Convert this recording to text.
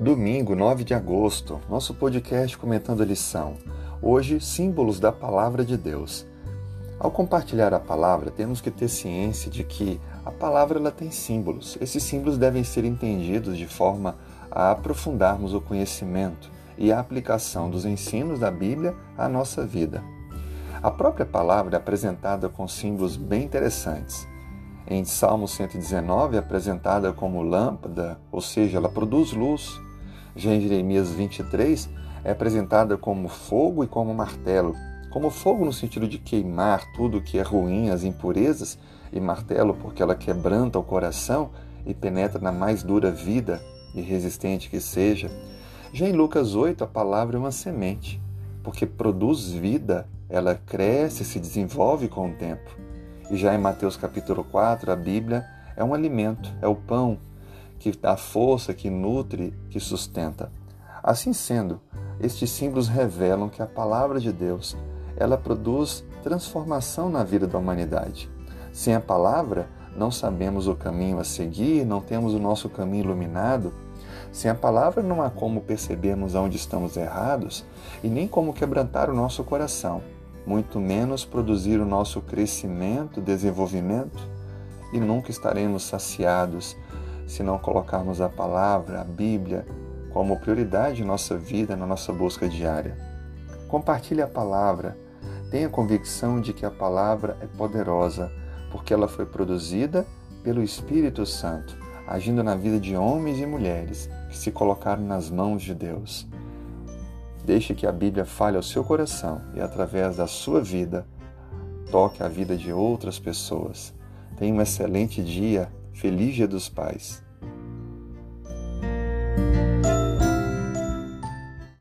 Domingo, 9 de agosto, nosso podcast comentando a lição. Hoje, símbolos da palavra de Deus. Ao compartilhar a palavra, temos que ter ciência de que a palavra ela tem símbolos. Esses símbolos devem ser entendidos de forma a aprofundarmos o conhecimento e a aplicação dos ensinos da Bíblia à nossa vida. A própria palavra é apresentada com símbolos bem interessantes. Em Salmo 119 é apresentada como lâmpada, ou seja, ela produz luz. Já em Jeremias 23 é apresentada como fogo e como martelo. Como fogo no sentido de queimar tudo que é ruim, as impurezas, e martelo porque ela quebranta o coração e penetra na mais dura vida e resistente que seja. Já em Lucas 8 a palavra é uma semente, porque produz vida, ela cresce, se desenvolve com o tempo. E já em Mateus capítulo 4, a Bíblia é um alimento, é o pão que dá força, que nutre, que sustenta. Assim sendo, estes símbolos revelam que a palavra de Deus, ela produz transformação na vida da humanidade. Sem a palavra, não sabemos o caminho a seguir, não temos o nosso caminho iluminado. Sem a palavra, não há como percebermos onde estamos errados e nem como quebrantar o nosso coração muito menos produzir o nosso crescimento, desenvolvimento, e nunca estaremos saciados se não colocarmos a palavra, a Bíblia, como prioridade em nossa vida, na nossa busca diária. Compartilhe a palavra, tenha convicção de que a palavra é poderosa, porque ela foi produzida pelo Espírito Santo, agindo na vida de homens e mulheres que se colocaram nas mãos de Deus. Deixe que a Bíblia fale ao seu coração e, através da sua vida, toque a vida de outras pessoas. Tenha um excelente dia. Feliz Dia dos Pais.